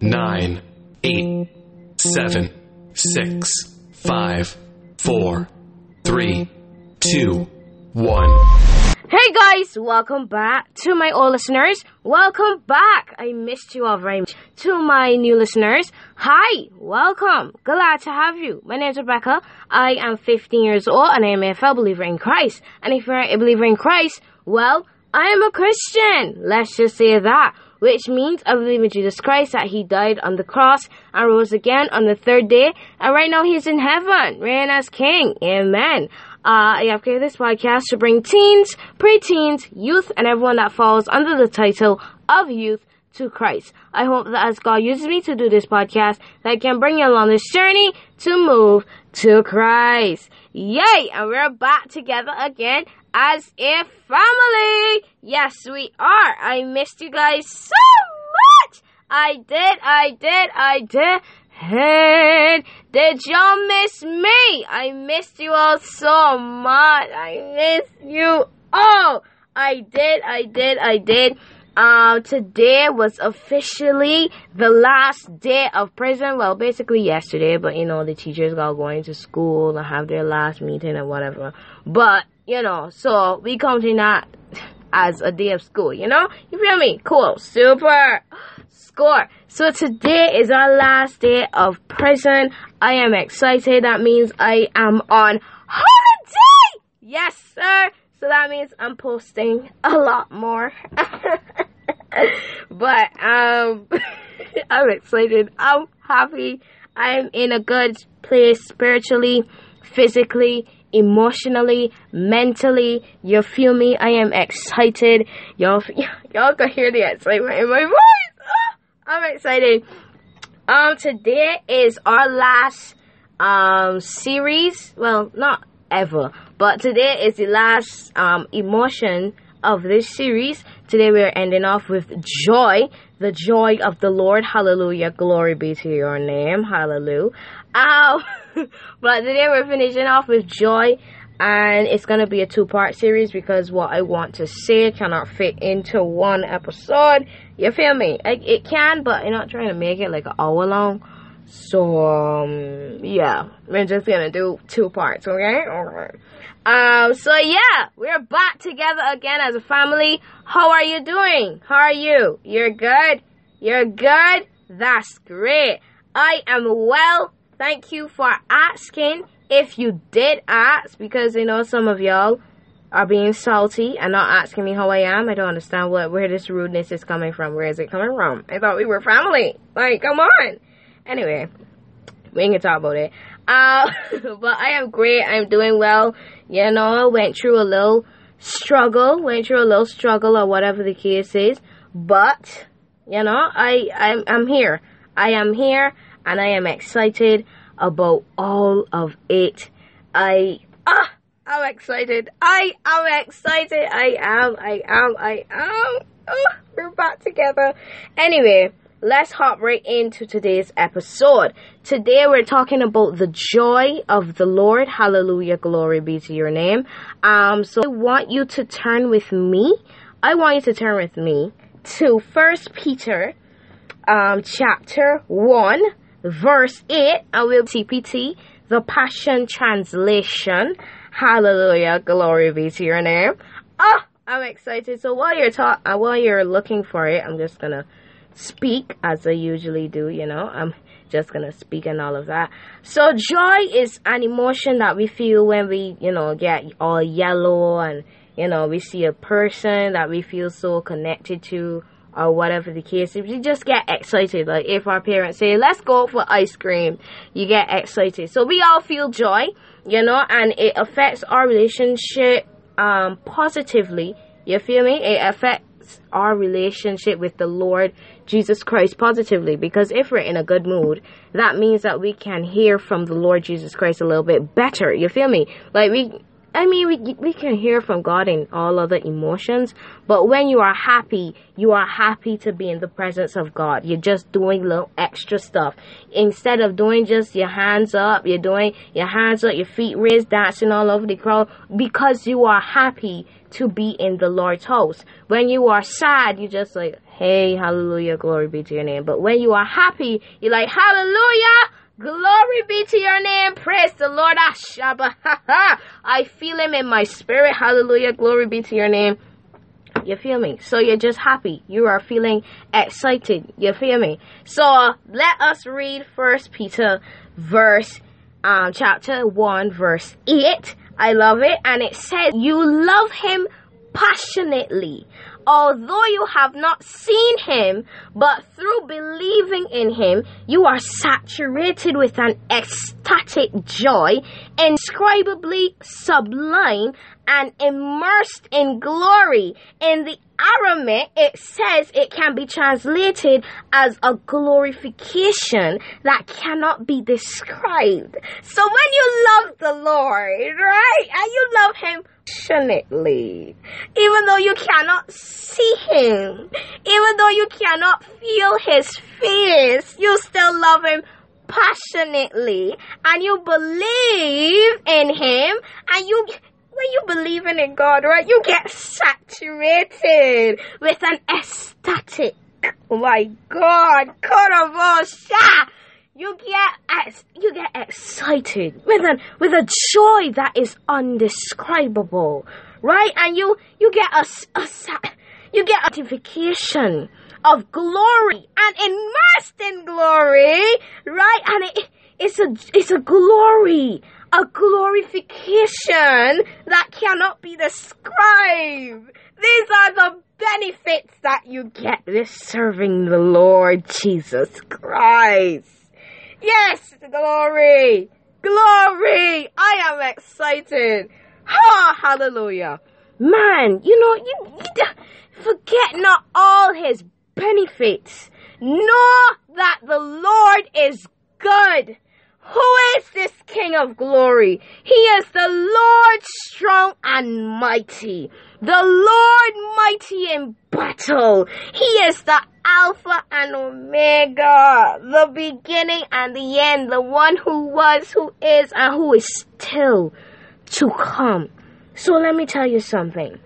nine, eight, seven, six, five, four, three, two, one. Hey guys, welcome back to my old listeners. Welcome back. I missed you all very much. To my new listeners, hi, welcome. Glad to have you. My name is Rebecca. I am 15 years old and I am a fellow believer in Christ. And if you're a believer in Christ, well, I am a Christian. Let's just say that. Which means I believe in Jesus Christ that He died on the cross and rose again on the third day. And right now He's in heaven, reigning as King. Amen. Uh, I have created this podcast to bring teens, preteens, youth, and everyone that falls under the title of youth to Christ. I hope that as God uses me to do this podcast, that I can bring you along this journey to move to Christ. Yay! And we're back together again as a family. Yes, we are. I missed you guys so much. I did, I did, I did. Hey, did y'all miss me? I missed you all so much. I missed you all. I did, I did, I did. Um, today was officially the last day of prison. Well, basically yesterday, but you know, the teachers got going to school and have their last meeting and whatever. But, you know, so we counting that as a day of school, you know? You feel me? Cool. Super. Score. So today is our last day of prison. I am excited. That means I am on holiday. Yes, sir. So that means I'm posting a lot more. but um I'm excited. I'm happy. I'm in a good place spiritually, physically, emotionally, mentally. You feel me? I am excited. Y'all y'all can hear the excitement in my voice. I'm excited. Um today is our last um series. Well, not ever, but today is the last um emotion of this series. Today we are ending off with joy, the joy of the Lord. Hallelujah. Glory be to your name. Hallelujah. Um, but today we're finishing off with joy and it's to be a two part series because what I want to say cannot fit into one episode. You feel me? I, it can, but I'm not trying to make it like an hour long. So, um, yeah, we're just gonna do two parts, okay? Alright. Um, so yeah, we're back together again as a family. How are you doing? How are you? You're good? You're good? That's great. I am well. Thank you for asking. If you did ask, because you know some of y'all are being salty and not asking me how I am. I don't understand what where this rudeness is coming from. Where is it coming from? I thought we were family. Like, come on. Anyway, we can talk about it. Uh, but I am great. I'm doing well. You know, I went through a little struggle, went through a little struggle or whatever the case is. But, you know, I, I'm, I'm here. I am here and I am excited about all of it. I, ah, I'm excited. I am excited. I am, I am, I am. Oh, we're back together. Anyway, let's hop right into today's episode. Today we're talking about the joy of the Lord. Hallelujah. Glory be to your name. Um, so I want you to turn with me. I want you to turn with me to First Peter, um, chapter one, verse eight. I will TPT, the Passion Translation. Hallelujah. Glory be to your name. Ah, I'm excited. So while you're talk, uh, while you're looking for it, I'm just gonna speak as I usually do, you know. I'm just gonna speak and all of that. So joy is an emotion that we feel when we, you know, get all yellow and you know, we see a person that we feel so connected to or whatever the case. If you just get excited, like if our parents say, let's go for ice cream, you get excited. So we all feel joy, you know, and it affects our relationship um positively. You feel me? It affects our relationship with the Lord Jesus Christ positively because if we're in a good mood, that means that we can hear from the Lord Jesus Christ a little bit better. You feel me? Like we I mean, we we can hear from God in all other emotions, but when you are happy, you are happy to be in the presence of God. You're just doing little extra stuff instead of doing just your hands up. You're doing your hands up, your feet raised, dancing all over the crowd because you are happy to be in the Lord's house. When you are sad, you just like, hey, hallelujah, glory be to your name. But when you are happy, you're like, hallelujah, glory be to your name, praise the Lord, Ashaba, I feel him in my spirit, hallelujah, glory be to your name. You feel me? So you're just happy. You are feeling excited. You feel me? So let us read First Peter verse um chapter 1 verse 8. I love it and it says you love him passionately although you have not seen him, but through believing in him, you are saturated with an ecstatic joy, indescribably sublime, and immersed in glory. In the Aramaic, it says it can be translated as a glorification that cannot be described. So when you love the Lord, right, and you love Him passionately, even though you cannot see Him, even though you cannot feel His face, you still love Him passionately and you believe in him and you when you believe in God, right, you get saturated with an ecstatic. Oh my God, Korobosha! You get you get excited with a with a joy that is undescribable, right? And you you get a, a you get a notification of glory and immersed in glory, right? And it, it's a it's a glory a glorification that cannot be described. These are the benefits that you get with serving the Lord Jesus Christ. Yes, glory, glory. I am excited. Ha, hallelujah. Man, you know, you, you forget not all his benefits. Know that the Lord is good who is this King of glory? He is the Lord strong and mighty, the Lord mighty in battle. He is the Alpha and Omega, the beginning and the end, the one who was, who is, and who is still to come. So let me tell you something.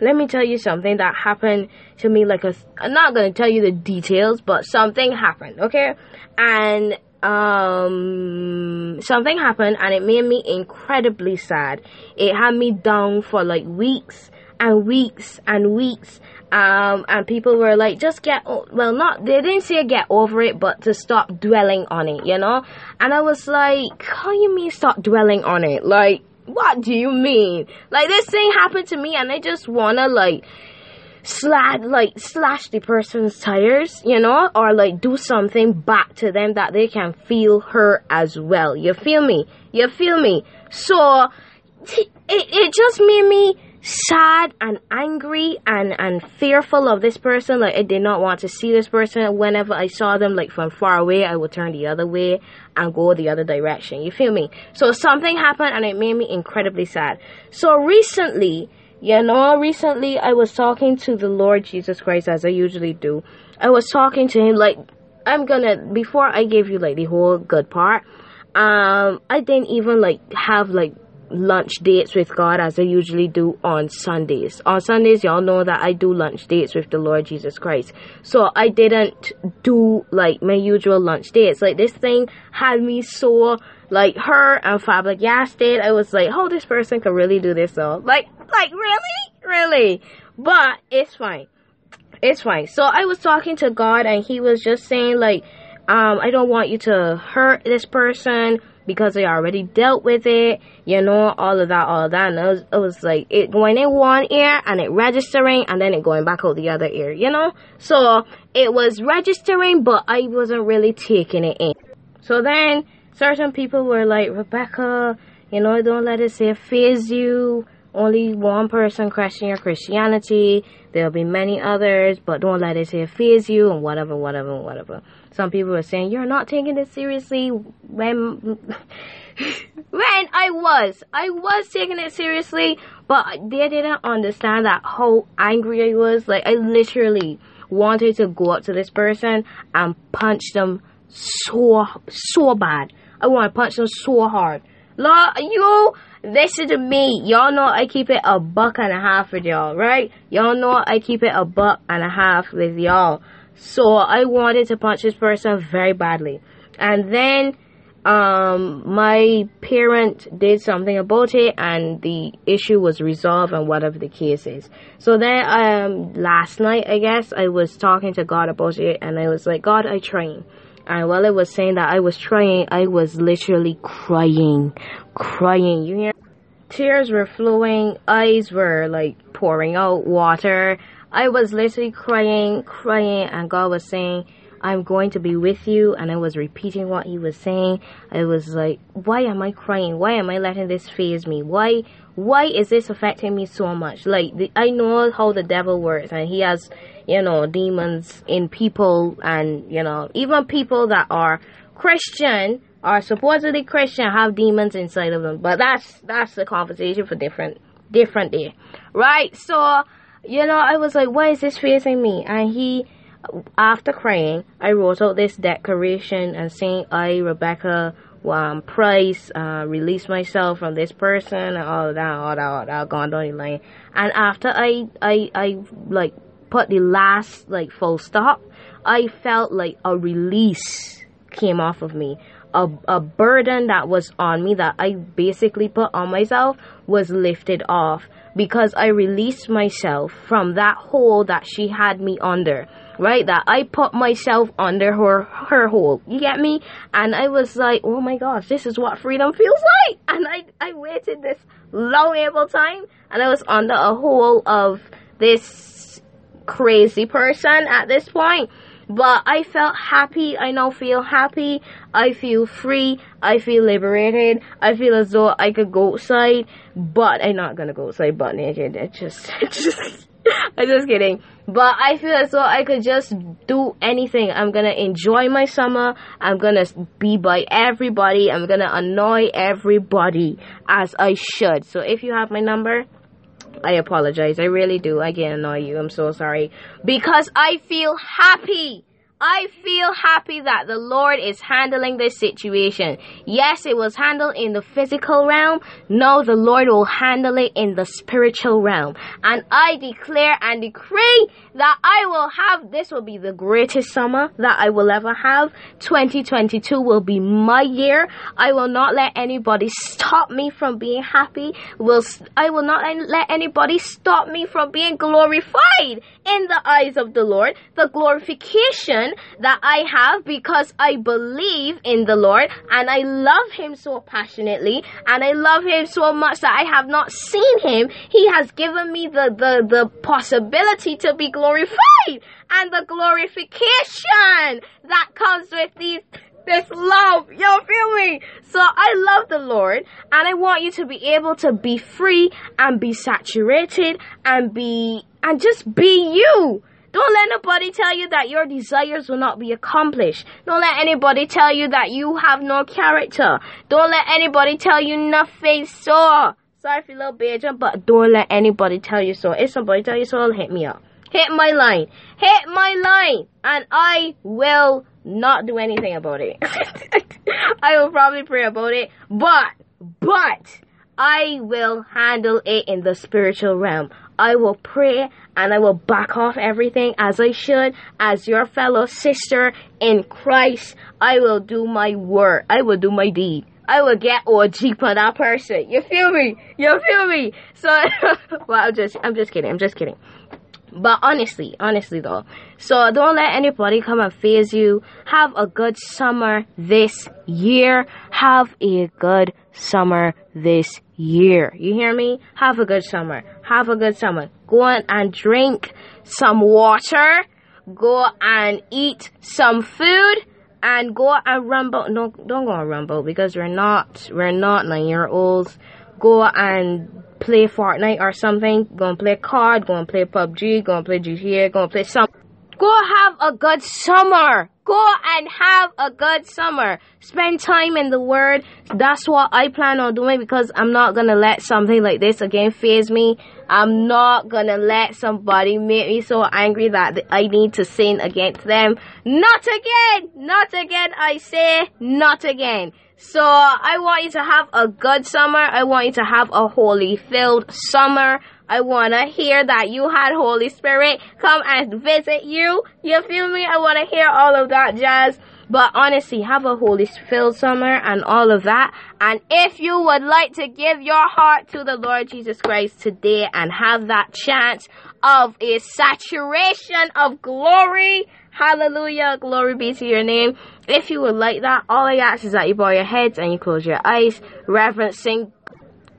Let me tell you something that happened to me like I'm not gonna tell you the details, but something happened, okay? And um something happened and it made me incredibly sad. It had me down for like weeks and weeks and weeks. Um and people were like just get well not they didn't say get over it but to stop dwelling on it you know? And i was like how you mean stop dwelling on it? Like what do you mean? Like this thing happened to me and i just wanna like slash like slash the person's tires, you know, or like do something back to them that they can feel her as well. You feel me? You feel me? So it, it just made me sad and angry and and fearful of this person like i did not want to see this person whenever i saw them like from far away i would turn the other way and go the other direction you feel me so something happened and it made me incredibly sad so recently you know, recently I was talking to the Lord Jesus Christ as I usually do. I was talking to him like I'm gonna before I gave you like the whole good part. Um, I didn't even like have like lunch dates with God as I usually do on Sundays. On Sundays, y'all know that I do lunch dates with the Lord Jesus Christ. So I didn't do like my usual lunch dates. Like this thing had me so like her and flabbergasted. I was like, oh, this person could really do this though. Like like, really? Really? But it's fine. It's fine. So I was talking to God and he was just saying like, um, I don't want you to hurt this person because they already dealt with it, you know, all of that, all of that. And it was, it was like it going in one ear and it registering and then it going back out the other ear, you know? So it was registering, but I wasn't really taking it in. So then certain people were like, Rebecca, you know, don't let it say faze you only one person question your Christianity. There'll be many others, but don't let it say faze you and whatever, whatever, whatever. Some people are saying you're not taking it seriously when when I was. I was taking it seriously, but they didn't understand that how angry I was. Like I literally wanted to go up to this person and punch them so so bad. I want to punch them so hard. La, you listen to me. Y'all know I keep it a buck and a half with y'all, right? Y'all know I keep it a buck and a half with y'all. So I wanted to punch this person very badly. And then um my parent did something about it and the issue was resolved and whatever the case is so then um last night i guess i was talking to god about it and i was like god i train and while i was saying that i was trying i was literally crying crying you hear tears were flowing eyes were like pouring out water i was literally crying crying and god was saying I'm going to be with you. And I was repeating what he was saying. I was like, why am I crying? Why am I letting this faze me? Why, why is this affecting me so much? Like, the, I know how the devil works and he has, you know, demons in people and, you know, even people that are Christian are supposedly Christian have demons inside of them. But that's, that's the conversation for different, different day. Right? So, you know, I was like, why is this facing me? And he, after crying, I wrote out this declaration and saying, I, Rebecca um, Price, uh, release myself from this person and all that, all that, all that, gone down the line. And after I, I, I, like, put the last, like, full stop, I felt like a release came off of me. A, a burden that was on me that I basically put on myself was lifted off because I released myself from that hole that she had me under right? That I put myself under her her hole. You get me? And I was like, oh my gosh, this is what freedom feels like. And I I waited this long able time, and I was under a hole of this crazy person at this point. But I felt happy. I now feel happy. I feel free. I feel liberated. I feel as though I could go outside, but I'm not gonna go outside butt naked. It just, it just I'm just kidding. But I feel as though I could just do anything. I'm gonna enjoy my summer. I'm gonna be by everybody. I'm gonna annoy everybody as I should. So if you have my number, I apologize. I really do. I can annoy you. I'm so sorry. Because I feel happy. I feel happy that the Lord is handling this situation. Yes, it was handled in the physical realm. No, the Lord will handle it in the spiritual realm. And I declare and decree that I will have, this will be the greatest summer that I will ever have. 2022 will be my year. I will not let anybody stop me from being happy. Will, I will not let anybody stop me from being glorified in the eyes of the Lord. The glorification that I have because I believe in the Lord and I love Him so passionately and I love Him so much that I have not seen Him. He has given me the, the, the possibility to be glorified and the glorification that comes with these this love. You feel me? So I love the Lord and I want you to be able to be free and be saturated and be and just be you. Don't let nobody tell you that your desires will not be accomplished. Don't let anybody tell you that you have no character. Don't let anybody tell you nothing so. Sorry for little bitch, but don't let anybody tell you so. If somebody tell you so, hit me up. Hit my line. Hit my line. And I will not do anything about it. I will probably pray about it. But, but, I will handle it in the spiritual realm. I will pray and I will back off everything as I should as your fellow sister in Christ. I will do my work. I will do my deed. I will get OG for that person. You feel me? You feel me? So, well, I'm just, I'm just kidding. I'm just kidding. But honestly, honestly though, so don't let anybody come and faze you. Have a good summer this year. Have a good summer this year. You hear me? Have a good summer. Have a good summer. Go on and drink some water. Go and eat some food. And go and rumble. No, don't go and rumble because we're not, we're not nine year olds. Go and play Fortnite or something. Go and play card. Go and play PUBG. Go and play GTA. Go and play some. Go have a good summer. Go and have a good summer. Spend time in the Word. That's what I plan on doing because I'm not gonna let something like this again faze me. I'm not gonna let somebody make me so angry that I need to sin against them. Not again! Not again, I say, not again. So I want you to have a good summer. I want you to have a holy filled summer. I want to hear that you had Holy Spirit come and visit you. You feel me? I want to hear all of that jazz. But honestly, have a holy filled summer and all of that. And if you would like to give your heart to the Lord Jesus Christ today and have that chance of a saturation of glory, hallelujah, glory be to your name. If you would like that, all I ask is that you bow your heads and you close your eyes, reverencing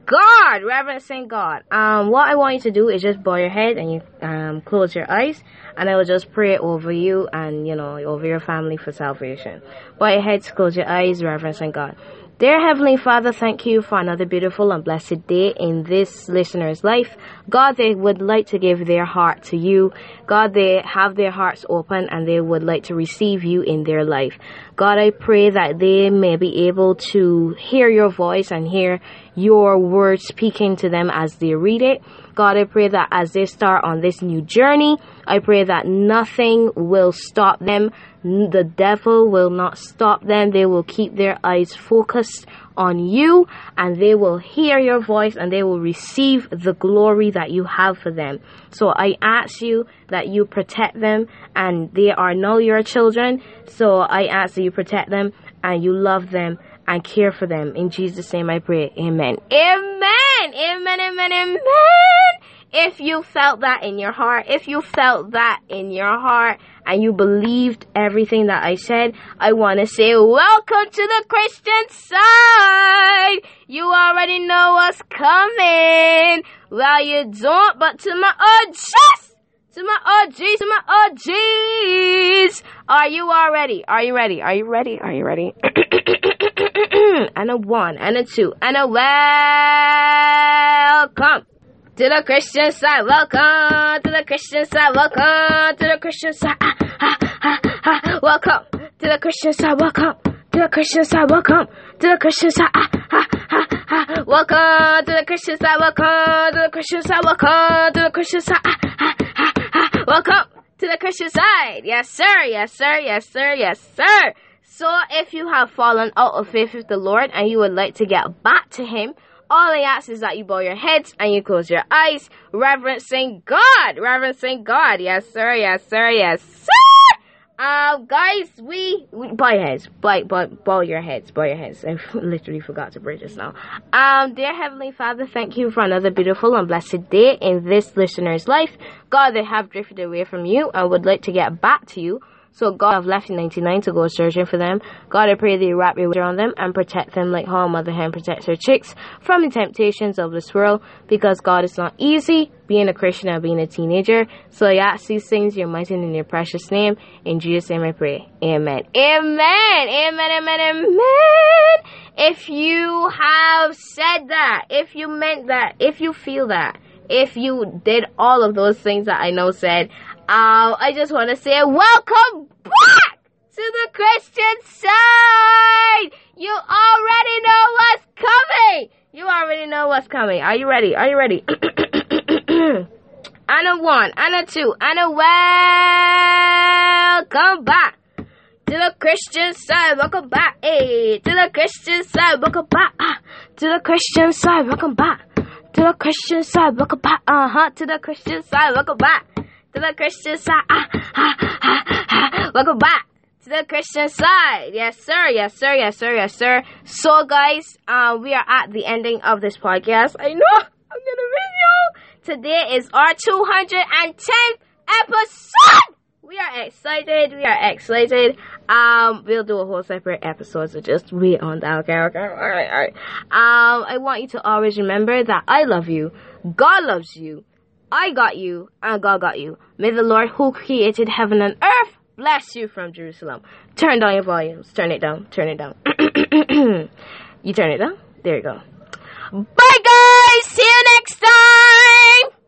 God, reverencing God. Um, what I want you to do is just bow your head and you um, close your eyes, and I will just pray over you and you know over your family for salvation. Bow your heads, close your eyes, reverencing God. Dear Heavenly Father, thank you for another beautiful and blessed day in this listener's life. God, they would like to give their heart to you. God, they have their hearts open and they would like to receive you in their life. God, I pray that they may be able to hear your voice and hear your word speaking to them as they read it. God, I pray that as they start on this new journey, I pray that nothing will stop them. The devil will not stop them. They will keep their eyes focused on you and they will hear your voice and they will receive the glory that you have for them. So I ask you that you protect them and they are now your children. So I ask that you protect them and you love them and care for them. In Jesus' name I pray. Amen. Amen. Amen. Amen. Amen. If you felt that in your heart, if you felt that in your heart and you believed everything that I said, I want to say welcome to the Christian side. You already know what's coming. Well, you don't, but to my OGs, to my OGs, to my OGs. Are you all ready? Are you ready? Are you ready? Are you ready? and a one, and a two, and a welcome to the Christian side. Welcome to the Christian side. Welcome to the Christian side. Ah, ah, ah, ah. Welcome to the Christian side. Welcome to the Christian side. Welcome to the Christian side. Ah, ah, ah, ah. Welcome to the Christian side. Welcome to the Christian side. Welcome to the Christian side. Ah, ah, ah, ah. Welcome to the Christian side. Yes, sir. Yes, sir. Yes, sir. Yes, sir. So if you have fallen out of faith with the Lord and you would like to get back to Him, all I ask is that you bow your heads and you close your eyes, reverencing God, reverencing God. Yes, sir. Yes, sir. Yes, sir. Um, guys, we, we bow your heads, bow, bow, bow your heads, bow your heads. I literally forgot to pray just now. Um, dear Heavenly Father, thank you for another beautiful and blessed day in this listener's life. God, they have drifted away from you and would like to get back to you. So God, I've left in 99 to go searching for them. God, I pray that you wrap your around them and protect them like how a mother hen protects her chicks from the temptations of this world. Because God, it's not easy being a Christian and being a teenager. So I ask these things in your mighty and in your precious name. In Jesus' name I pray. Amen. Amen. Amen. Amen. Amen. If you have said that, if you meant that, if you feel that, if you did all of those things that I know said, um, I just want to say welcome back to the Christian side. You already know what's coming. You already know what's coming. Are you ready? Are you ready? and a one, and a two, and a welcome back to the Christian side. Welcome back, hey, to the Christian side. Welcome back ah, to the Christian side. Welcome back to the Christian side. Welcome back, uh huh, to the Christian side. Welcome back the Christian side. Ah, ah, ah, ah. Welcome back to the Christian side. Yes, sir. Yes, sir. Yes, sir. Yes, sir. So, guys, uh, we are at the ending of this podcast. I know I'm gonna miss y'all. Today is our 210th episode. We are excited. We are excited. Um, we'll do a whole separate episode, so just wait on that. Okay, okay. All right, all right. Um, I want you to always remember that I love you. God loves you. I got you, and God got you. May the Lord who created heaven and earth bless you from Jerusalem. Turn down your volumes. Turn it down. Turn it down. you turn it down? There you go. Bye, guys. See you next time.